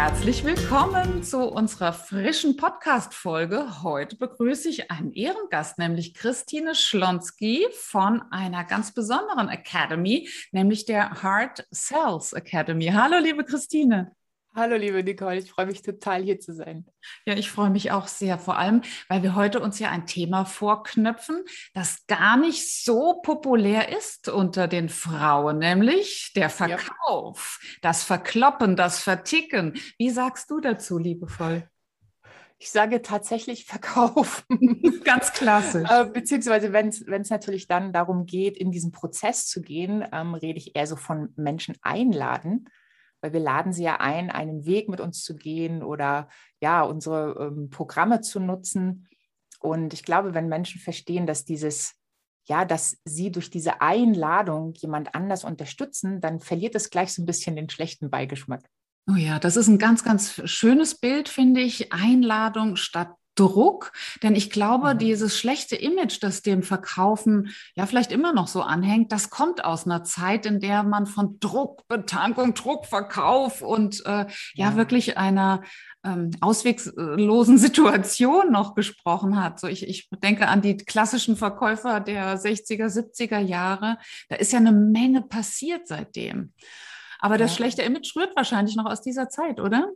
Herzlich willkommen zu unserer frischen Podcast-Folge. Heute begrüße ich einen Ehrengast, nämlich Christine Schlonski von einer ganz besonderen Academy, nämlich der Heart Cells Academy. Hallo, liebe Christine. Hallo, liebe Nicole, ich freue mich total hier zu sein. Ja, ich freue mich auch sehr, vor allem, weil wir heute uns ja ein Thema vorknöpfen, das gar nicht so populär ist unter den Frauen, nämlich der Verkauf, ja. das Verkloppen, das Verticken. Wie sagst du dazu, liebevoll? Ich sage tatsächlich verkaufen. Ganz klassisch. Äh, beziehungsweise, wenn es natürlich dann darum geht, in diesen Prozess zu gehen, ähm, rede ich eher so von Menschen einladen weil wir laden sie ja ein, einen Weg mit uns zu gehen oder ja, unsere ähm, Programme zu nutzen. Und ich glaube, wenn Menschen verstehen, dass dieses, ja, dass sie durch diese Einladung jemand anders unterstützen, dann verliert es gleich so ein bisschen den schlechten Beigeschmack. Oh ja, das ist ein ganz, ganz schönes Bild, finde ich. Einladung statt Druck, denn ich glaube, mhm. dieses schlechte Image, das dem Verkaufen ja vielleicht immer noch so anhängt, das kommt aus einer Zeit, in der man von Druck, Betankung, Druckverkauf und äh, ja. ja. wirklich einer ähm, ausweglosen Situation noch gesprochen hat. So ich, ich denke an die klassischen Verkäufer der 60er, 70er Jahre. Da ist ja eine Menge passiert seitdem. Aber das schlechte Image rührt wahrscheinlich noch aus dieser Zeit, oder?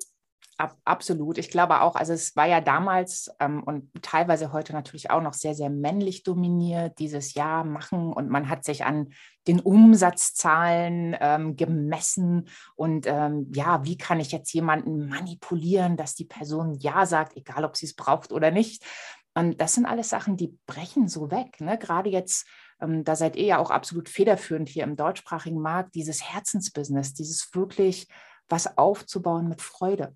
Ab, absolut. Ich glaube auch, also es war ja damals ähm, und teilweise heute natürlich auch noch sehr, sehr männlich dominiert, dieses Jahr machen und man hat sich an den Umsatzzahlen ähm, gemessen und ähm, ja, wie kann ich jetzt jemanden manipulieren, dass die Person Ja sagt, egal ob sie es braucht oder nicht. Und das sind alles Sachen, die brechen so weg. Ne? Gerade jetzt, ähm, da seid ihr ja auch absolut federführend hier im deutschsprachigen Markt, dieses Herzensbusiness, dieses wirklich was aufzubauen mit Freude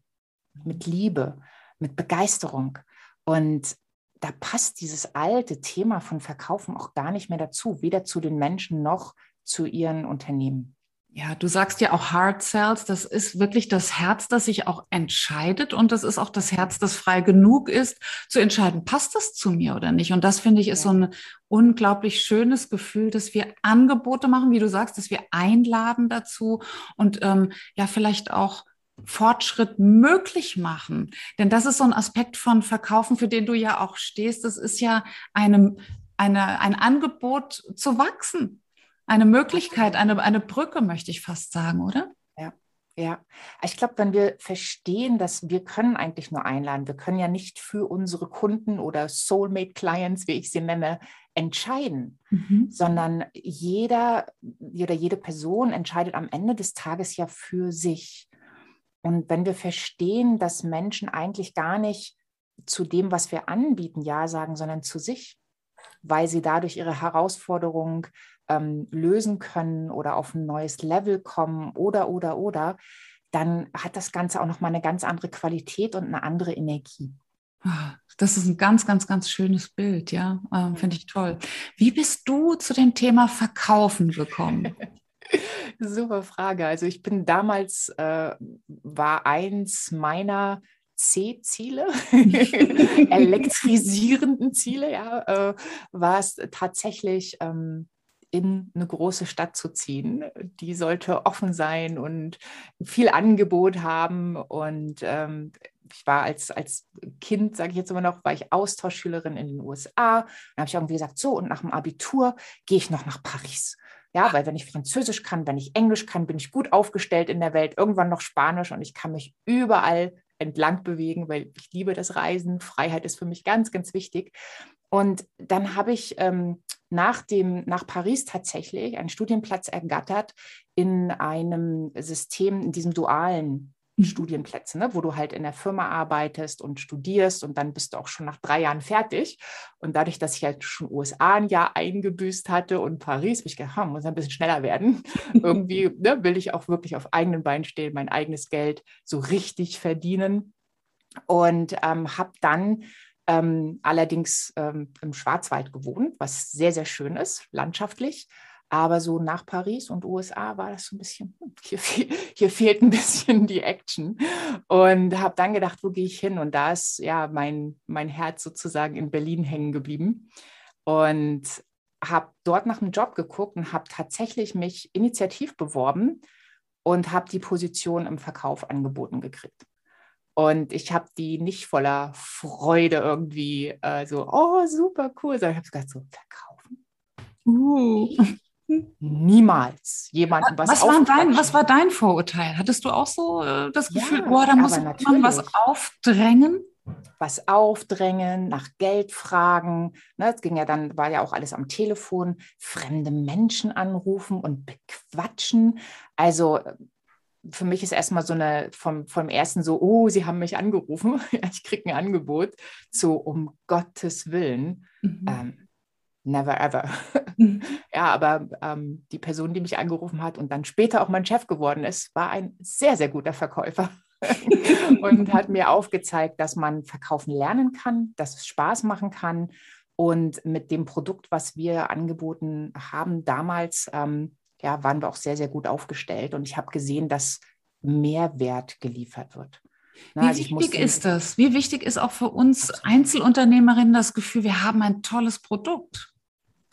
mit Liebe, mit Begeisterung. Und da passt dieses alte Thema von Verkaufen auch gar nicht mehr dazu, weder zu den Menschen noch zu ihren Unternehmen. Ja, du sagst ja auch Heart Cells, das ist wirklich das Herz, das sich auch entscheidet und das ist auch das Herz, das frei genug ist, zu entscheiden, passt das zu mir oder nicht. Und das finde ich ist ja. so ein unglaublich schönes Gefühl, dass wir Angebote machen, wie du sagst, dass wir einladen dazu und ähm, ja, vielleicht auch Fortschritt möglich machen. Denn das ist so ein Aspekt von Verkaufen, für den du ja auch stehst. Das ist ja eine, eine, ein Angebot zu wachsen. Eine Möglichkeit, eine, eine Brücke, möchte ich fast sagen, oder? Ja, ja. Ich glaube, wenn wir verstehen, dass wir können eigentlich nur einladen, wir können ja nicht für unsere Kunden oder Soulmate-Clients, wie ich sie nenne, entscheiden, mhm. sondern jeder oder jede Person entscheidet am Ende des Tages ja für sich. Und wenn wir verstehen, dass Menschen eigentlich gar nicht zu dem, was wir anbieten, Ja sagen, sondern zu sich, weil sie dadurch ihre Herausforderung ähm, lösen können oder auf ein neues Level kommen oder, oder, oder, dann hat das Ganze auch nochmal eine ganz andere Qualität und eine andere Energie. Ah, das ist ein ganz, ganz, ganz schönes Bild, ja. Ähm, Finde ich toll. Wie bist du zu dem Thema Verkaufen gekommen? Super Frage. Also ich bin damals, äh, war eins meiner C-Ziele, elektrisierenden Ziele, ja, äh, war es tatsächlich ähm, in eine große Stadt zu ziehen. Die sollte offen sein und viel Angebot haben. Und ähm, ich war als, als Kind, sage ich jetzt immer noch, war ich Austauschschülerin in den USA. Dann habe ich irgendwie gesagt, so, und nach dem Abitur gehe ich noch nach Paris. Ja, weil wenn ich Französisch kann, wenn ich Englisch kann, bin ich gut aufgestellt in der Welt, irgendwann noch Spanisch und ich kann mich überall entlang bewegen, weil ich liebe das Reisen. Freiheit ist für mich ganz, ganz wichtig. Und dann habe ich ähm, nach, dem, nach Paris tatsächlich einen Studienplatz ergattert in einem System, in diesem dualen. Studienplätze, ne, wo du halt in der Firma arbeitest und studierst und dann bist du auch schon nach drei Jahren fertig. Und dadurch, dass ich halt schon USA ein Jahr eingebüßt hatte und Paris, habe ich gedacht, hm, muss ein bisschen schneller werden. Irgendwie ne, will ich auch wirklich auf eigenen Beinen stehen, mein eigenes Geld so richtig verdienen. Und ähm, habe dann ähm, allerdings ähm, im Schwarzwald gewohnt, was sehr, sehr schön ist, landschaftlich Aber so nach Paris und USA war das so ein bisschen, hm, hier, hier fehlt ein bisschen die Action. Und habe dann gedacht, wo gehe ich hin? Und da ist ja mein, mein Herz sozusagen in Berlin hängen geblieben. Und habe dort nach einem Job geguckt und habe tatsächlich mich initiativ beworben und habe die Position im Verkauf angeboten gekriegt. Und ich habe die nicht voller Freude irgendwie äh, so, oh, super cool, sondern ich habe gesagt, so, verkaufen. Uh. Niemals jemanden was was, war dein, was war dein Vorurteil? Hattest du auch so äh, das Gefühl, ja, boah, da muss man was aufdrängen? Was aufdrängen, nach Geld fragen. Ne, es ging ja dann, war ja auch alles am Telefon, fremde Menschen anrufen und bequatschen. Also für mich ist erstmal so eine vom, vom ersten so, oh, sie haben mich angerufen, ich kriege ein Angebot, zu um Gottes Willen. Mhm. Ähm, never ever. Mhm. ja, aber ähm, die Person, die mich angerufen hat und dann später auch mein Chef geworden ist, war ein sehr, sehr guter Verkäufer. und hat mir aufgezeigt, dass man verkaufen lernen kann, dass es Spaß machen kann. Und mit dem Produkt, was wir angeboten haben damals, ähm, ja, waren wir auch sehr, sehr gut aufgestellt. Und ich habe gesehen, dass Mehrwert geliefert wird. Na, Wie also wichtig ist das? Wie wichtig ist auch für uns Einzelunternehmerinnen das Gefühl, wir haben ein tolles Produkt?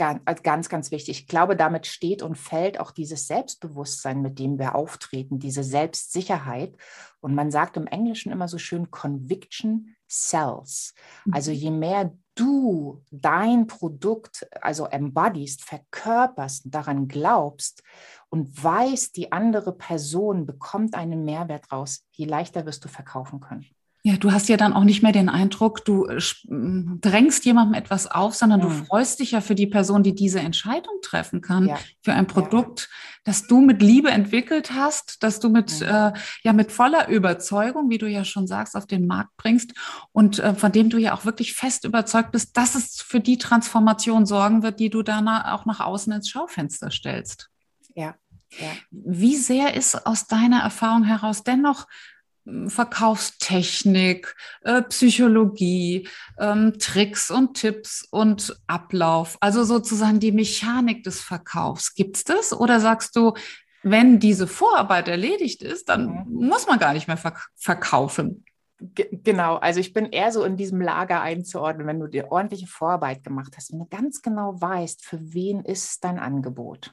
Ganz, ganz, ganz wichtig. Ich glaube, damit steht und fällt auch dieses Selbstbewusstsein, mit dem wir auftreten, diese Selbstsicherheit. Und man sagt im Englischen immer so schön Conviction Sells. Also mhm. je mehr du dein Produkt, also embodiest, verkörperst, daran glaubst und weißt, die andere Person bekommt einen Mehrwert raus, je leichter wirst du verkaufen können. Ja, du hast ja dann auch nicht mehr den Eindruck, du äh, drängst jemandem etwas auf, sondern mhm. du freust dich ja für die Person, die diese Entscheidung treffen kann, ja. für ein Produkt, ja. das du mit Liebe entwickelt hast, das du mit, mhm. äh, ja, mit voller Überzeugung, wie du ja schon sagst, auf den Markt bringst und äh, von dem du ja auch wirklich fest überzeugt bist, dass es für die Transformation sorgen wird, die du dann auch nach außen ins Schaufenster stellst. Ja. Ja. Wie sehr ist aus deiner Erfahrung heraus dennoch Verkaufstechnik, äh, Psychologie, ähm, Tricks und Tipps und Ablauf, also sozusagen die Mechanik des Verkaufs. Gibt es das? Oder sagst du, wenn diese Vorarbeit erledigt ist, dann mhm. muss man gar nicht mehr verk verkaufen? genau, also ich bin eher so in diesem Lager einzuordnen, wenn du dir ordentliche Vorarbeit gemacht hast, wenn du ganz genau weißt, für wen ist dein Angebot.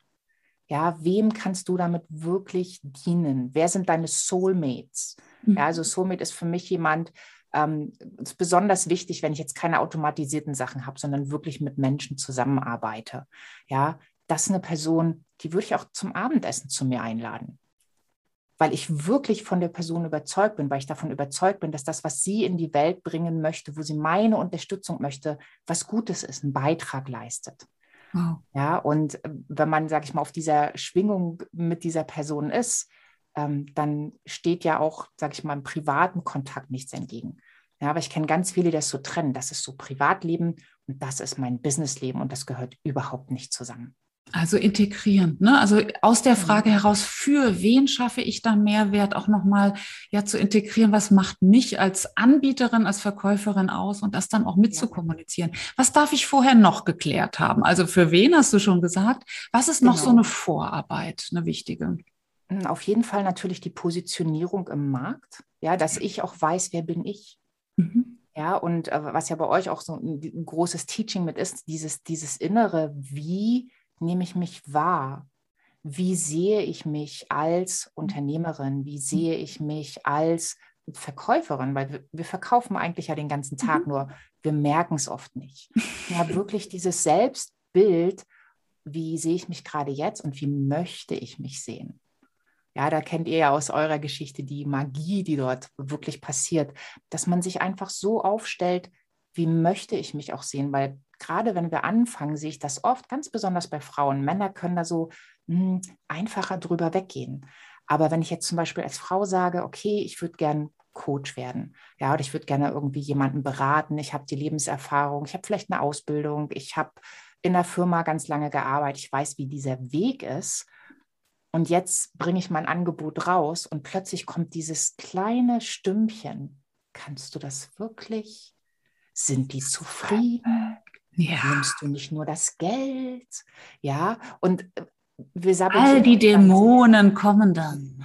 Ja, wem kannst du damit wirklich dienen? Wer sind deine Soulmates? Mhm. Ja, also Soulmate ist für mich jemand, ähm, ist besonders wichtig, wenn ich jetzt keine automatisierten Sachen habe, sondern wirklich mit Menschen zusammenarbeite. Ja, das ist eine Person, die würde ich auch zum Abendessen zu mir einladen. Weil ich wirklich von der Person überzeugt bin, weil ich davon überzeugt bin, dass das, was sie in die Welt bringen möchte, wo sie meine Unterstützung möchte, was Gutes ist, einen Beitrag leistet. Wow. Ja, und äh, wenn man, sag ich mal, auf dieser Schwingung mit dieser Person ist, ähm, dann steht ja auch, sag ich mal, im privaten Kontakt nichts entgegen. Ja, aber ich kenne ganz viele, die das so trennen. Das ist so Privatleben und das ist mein Businessleben und das gehört überhaupt nicht zusammen. Also integrierend, ne? Also aus der Frage heraus, für wen schaffe ich da Mehrwert, auch nochmal ja zu integrieren, was macht mich als Anbieterin, als Verkäuferin aus und das dann auch mitzukommunizieren. Was darf ich vorher noch geklärt haben? Also für wen hast du schon gesagt? Was ist noch genau. so eine Vorarbeit, eine wichtige? Hm, auf jeden Fall natürlich die Positionierung im Markt, ja, dass ich auch weiß, wer bin ich. Mhm. Ja, und äh, was ja bei euch auch so ein, ein großes Teaching mit ist, dieses, dieses Innere, wie nehme ich mich wahr? Wie sehe ich mich als Unternehmerin? Wie sehe ich mich als Verkäuferin? Weil wir, wir verkaufen eigentlich ja den ganzen Tag, mhm. nur wir merken es oft nicht. Ja, wirklich dieses Selbstbild, wie sehe ich mich gerade jetzt und wie möchte ich mich sehen? Ja, da kennt ihr ja aus eurer Geschichte die Magie, die dort wirklich passiert, dass man sich einfach so aufstellt, wie möchte ich mich auch sehen, weil gerade wenn wir anfangen, sehe ich das oft, ganz besonders bei Frauen. Männer können da so mh, hm, einfacher drüber weggehen. Aber wenn ich jetzt zum Beispiel als Frau sage, okay, ich würde gern Coach werden, ja, oder ich würde gerne irgendwie jemanden beraten, ich habe die Lebenserfahrung, ich habe vielleicht eine Ausbildung, ich habe in der Firma ganz lange gearbeitet, ich weiß, wie dieser Weg ist. Und jetzt bringe ich mein Angebot raus und plötzlich kommt dieses kleine Stümpchen. Kannst du das wirklich? Sind die zufrieden? ja. nimmst du nicht nur das Geld, ja, und äh, wir All die Dämonen kommen dann.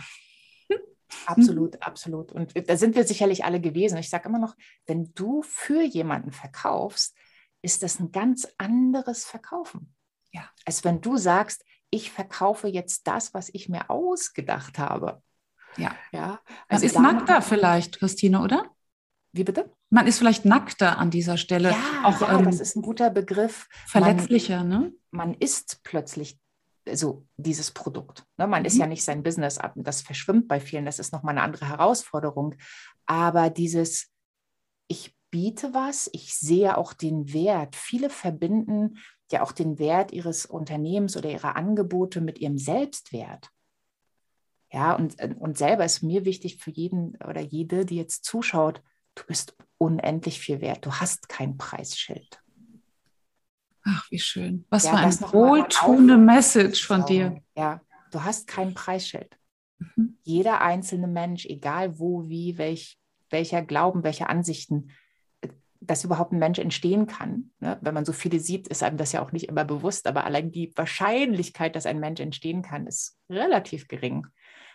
Absolut, absolut. Und da sind wir sicherlich alle gewesen. Ich sage immer noch, wenn du für jemanden verkaufst, ist das ein ganz anderes Verkaufen. Ja. Als wenn du sagst, ich verkaufe jetzt das, was ich mir ausgedacht habe. Ja. ja also Man ist nackter vielleicht, Christine, oder? Wie bitte? Man ist vielleicht nackter an dieser Stelle. Ja, auch, ja ähm, das ist ein guter Begriff. Verletzlicher, man, ne? Man ist plötzlich so dieses Produkt. Ne? Man mhm. ist ja nicht sein Business ab. Das verschwimmt bei vielen. Das ist nochmal eine andere Herausforderung. Aber dieses, ich biete was, ich sehe auch den Wert. Viele verbinden ja auch den Wert ihres Unternehmens oder ihrer Angebote mit ihrem Selbstwert. Ja, und, und selber ist mir wichtig für jeden oder jede, die jetzt zuschaut, du bist unendlich viel wert. Du hast kein Preisschild. Ach, wie schön. Was ja, für eine wohltuende Message von dir. Ja, du hast kein Preisschild. Mhm. Jeder einzelne Mensch, egal wo, wie, welch, welcher Glauben, welche Ansichten, dass überhaupt ein Mensch entstehen kann. Ne? Wenn man so viele sieht, ist einem das ja auch nicht immer bewusst, aber allein die Wahrscheinlichkeit, dass ein Mensch entstehen kann, ist relativ gering.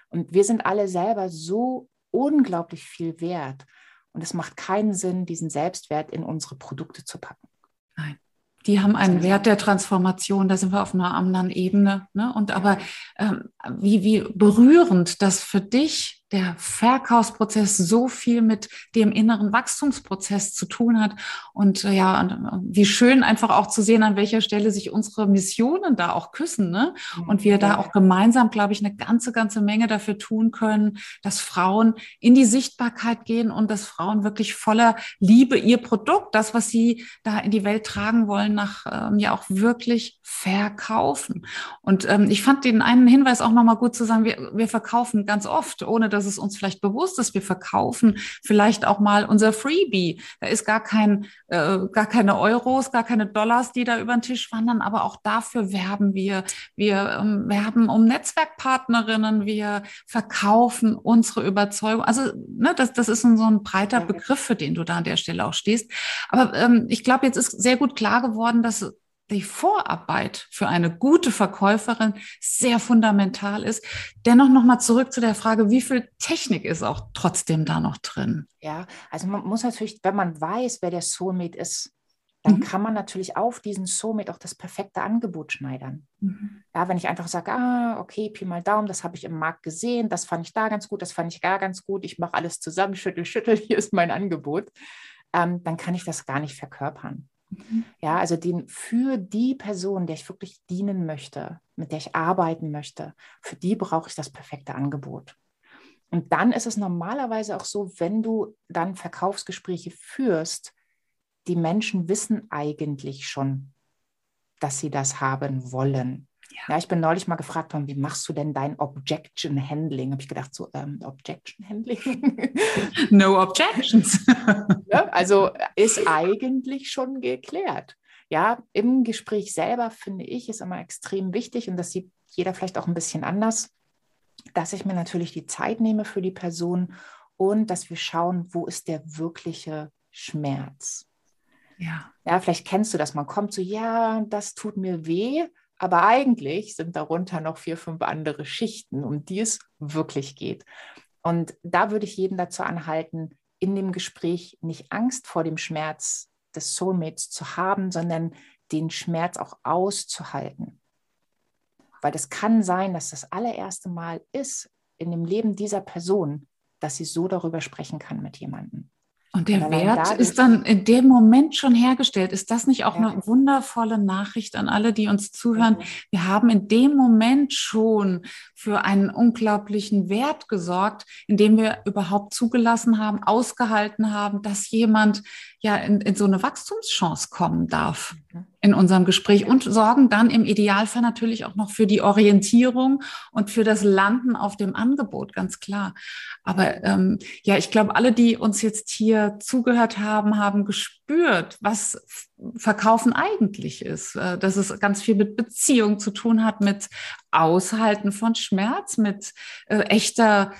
Und wir sind alle selber so unglaublich viel wert. Und es macht keinen Sinn, diesen Selbstwert in unsere Produkte zu packen. Nein. Die haben einen Wert der Transformation, da sind wir auf einer anderen Ebene. Ne? Und aber ähm, wie, wie berührend das für dich der Verkaufsprozess so viel mit dem inneren Wachstumsprozess zu tun hat. Und äh, ja, äh, wie schön einfach auch zu sehen, an welcher Stelle sich unsere Missionen da auch küssen. Ne? Und wir da auch gemeinsam, glaube ich, eine ganze, ganze Menge dafür tun können, dass Frauen in die Sichtbarkeit gehen und dass Frauen wirklich voller Liebe ihr Produkt, das, was sie da in die Welt tragen wollen, nach ähm, ja auch wirklich verkaufen. Und ähm, ich fand den einen Hinweis auch nochmal gut zu sagen, wir, wir verkaufen ganz oft, ohne dass dass es uns vielleicht bewusst ist. Wir verkaufen vielleicht auch mal unser Freebie. Da ist gar kein, äh, gar keine Euros, gar keine Dollars, die da über den Tisch wandern, aber auch dafür werben wir. Wir ähm, werben um Netzwerkpartnerinnen, wir verkaufen unsere Überzeugung. Also ne, das, das ist so ein breiter Begriff, für den du da an der Stelle auch stehst. Aber ähm, ich glaube, jetzt ist sehr gut klar geworden, dass die Vorarbeit für eine gute Verkäuferin sehr fundamental ist. Dennoch nochmal zurück zu der Frage, wie viel Technik ist auch trotzdem da noch drin? Ja, also man muss natürlich, wenn man weiß, wer der Soulmate ist, dann mhm. kann man natürlich auf diesen Soulmate auch das perfekte Angebot schneidern. Mhm. Ja, wenn ich einfach sage, ah, okay, Pi mal Daumen, das habe ich im Markt gesehen, das fand ich da ganz gut, das fand ich gar ganz gut, ich mache alles zusammen, schüttel, schüttel, hier ist mein Angebot, ähm, dann kann ich das gar nicht verkörpern. Mhm. Ja, also den für die Person, der ich wirklich dienen möchte, mit der ich arbeiten möchte, für die brauche ich das perfekte Angebot. Und dann ist es normalerweise auch so, wenn du dann Verkaufsgespräche führst, die Menschen wissen eigentlich schon, dass sie das haben wollen. Ja. ich bin neulich mal gefragt worden, wie machst du denn dein Objection Handling? Habe ich gedacht, so ähm, Objection Handling? no Objections. ja, also ist eigentlich schon geklärt. Ja, im Gespräch selber finde ich es immer extrem wichtig und das sieht jeder vielleicht auch ein bisschen anders, dass ich mir natürlich die Zeit nehme für die Person und dass wir schauen, wo ist der wirkliche Schmerz. Ja. ja, vielleicht kennst du das. Man kommt so, ja, das tut mir weh. Aber eigentlich sind darunter noch vier, fünf andere Schichten, um die es wirklich geht. Und da würde ich jeden dazu anhalten, in dem Gespräch nicht Angst vor dem Schmerz des Soulmates zu haben, sondern den Schmerz auch auszuhalten. Weil es kann sein, dass das allererste Mal ist in dem Leben dieser Person, dass sie so darüber sprechen kann mit jemandem. Und der Wert ist dann in dem Moment schon hergestellt. Ist das nicht auch ja. eine wundervolle Nachricht an alle, die uns zuhören? Ja. Wir haben in dem Moment schon für einen unglaublichen Wert gesorgt, indem wir überhaupt zugelassen haben, ausgehalten haben, dass jemand ja in, in so eine Wachstumschance kommen darf mhm. In unserem Gespräch und sorgen dann im Idealfall natürlich auch noch für die Orientierung und für das Landen auf dem Angebot, ganz klar. Aber ähm, ja, ich glaube, alle, die uns jetzt hier zugehört haben, haben gespürt, was Verkaufen eigentlich ist, äh, dass es ganz viel mit Beziehung zu tun hat, mit Aushalten von Schmerz, mit äh, echter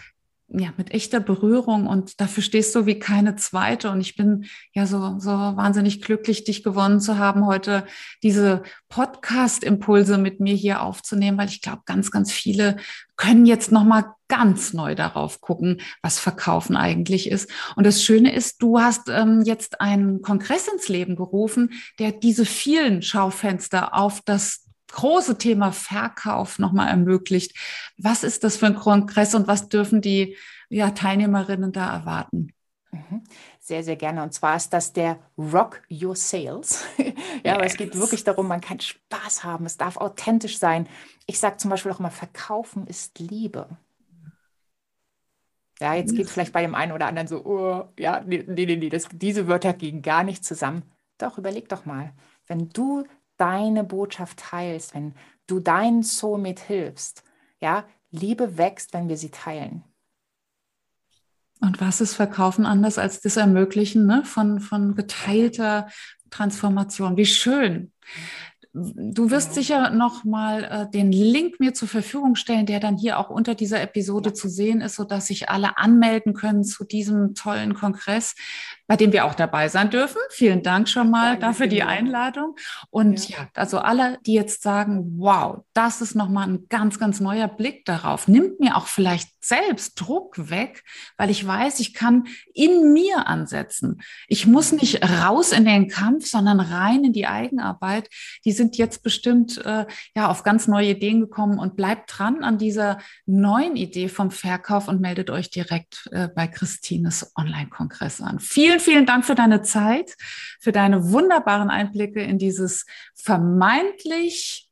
ja, mit echter Berührung und dafür stehst du wie keine zweite. Und ich bin ja so, so wahnsinnig glücklich, dich gewonnen zu haben, heute diese Podcast-Impulse mit mir hier aufzunehmen, weil ich glaube, ganz, ganz viele können jetzt nochmal ganz neu darauf gucken, was Verkaufen eigentlich ist. Und das Schöne ist, du hast ähm, jetzt einen Kongress ins Leben gerufen, der diese vielen Schaufenster auf das große Thema Verkauf nochmal ermöglicht. Was ist das für ein Kongress und was dürfen die ja, Teilnehmerinnen da erwarten? Mhm. Sehr, sehr gerne. Und zwar ist das der Rock Your Sales. ja, yes. aber es geht wirklich darum, man kann Spaß haben, es darf authentisch sein. Ich sage zum Beispiel auch immer, Verkaufen ist Liebe. Ja, jetzt geht vielleicht bei dem einen oder anderen so, oh, ja, nee, nee, nee, das, diese Wörter gehen gar nicht zusammen. Doch, überleg doch mal, wenn du deine Botschaft teilst, wenn du deinen Soulmate hilfst, ja, Liebe wächst, wenn wir sie teilen. Und was ist Verkaufen anders als das Ermöglichen ne? von, von geteilter Transformation? Wie schön. Du wirst sicher noch mal äh, den Link mir zur Verfügung stellen, der dann hier auch unter dieser Episode ja. zu sehen ist, so dass sich alle anmelden können zu diesem tollen Kongress bei dem wir auch dabei sein dürfen. Vielen Dank schon mal Danke dafür die Einladung. Und ja. ja. also alle, die jetzt sagen, wow, das ist nochmal ein ganz, ganz neuer Blick darauf, nimmt mir auch vielleicht selbst Druck weg, weil ich weiß, ich kann in mir ansetzen. Ich muss nicht raus in den Kampf, sondern rein in die Eigenarbeit. Die sind jetzt bestimmt äh, ja auf ganz neue Ideen gekommen und bleibt dran an dieser neuen Idee vom Verkauf und meldet euch direkt äh, bei Christines Online-Kongress an. Vielen vielen, Dank für deine Zeit, für deine wunderbaren Einblicke in dieses vermeintlich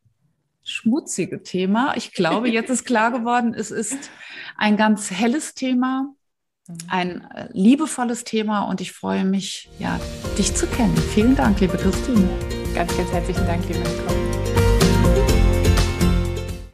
schmutzige Thema. Ich glaube, jetzt ist klar geworden, es ist ein ganz helles Thema, ein äh, liebevolles Thema und ich freue mich, ja, dich zu kennen. Vielen Dank, liebe Christine. Ganz, ganz herzlichen Dank, liebe Nicole.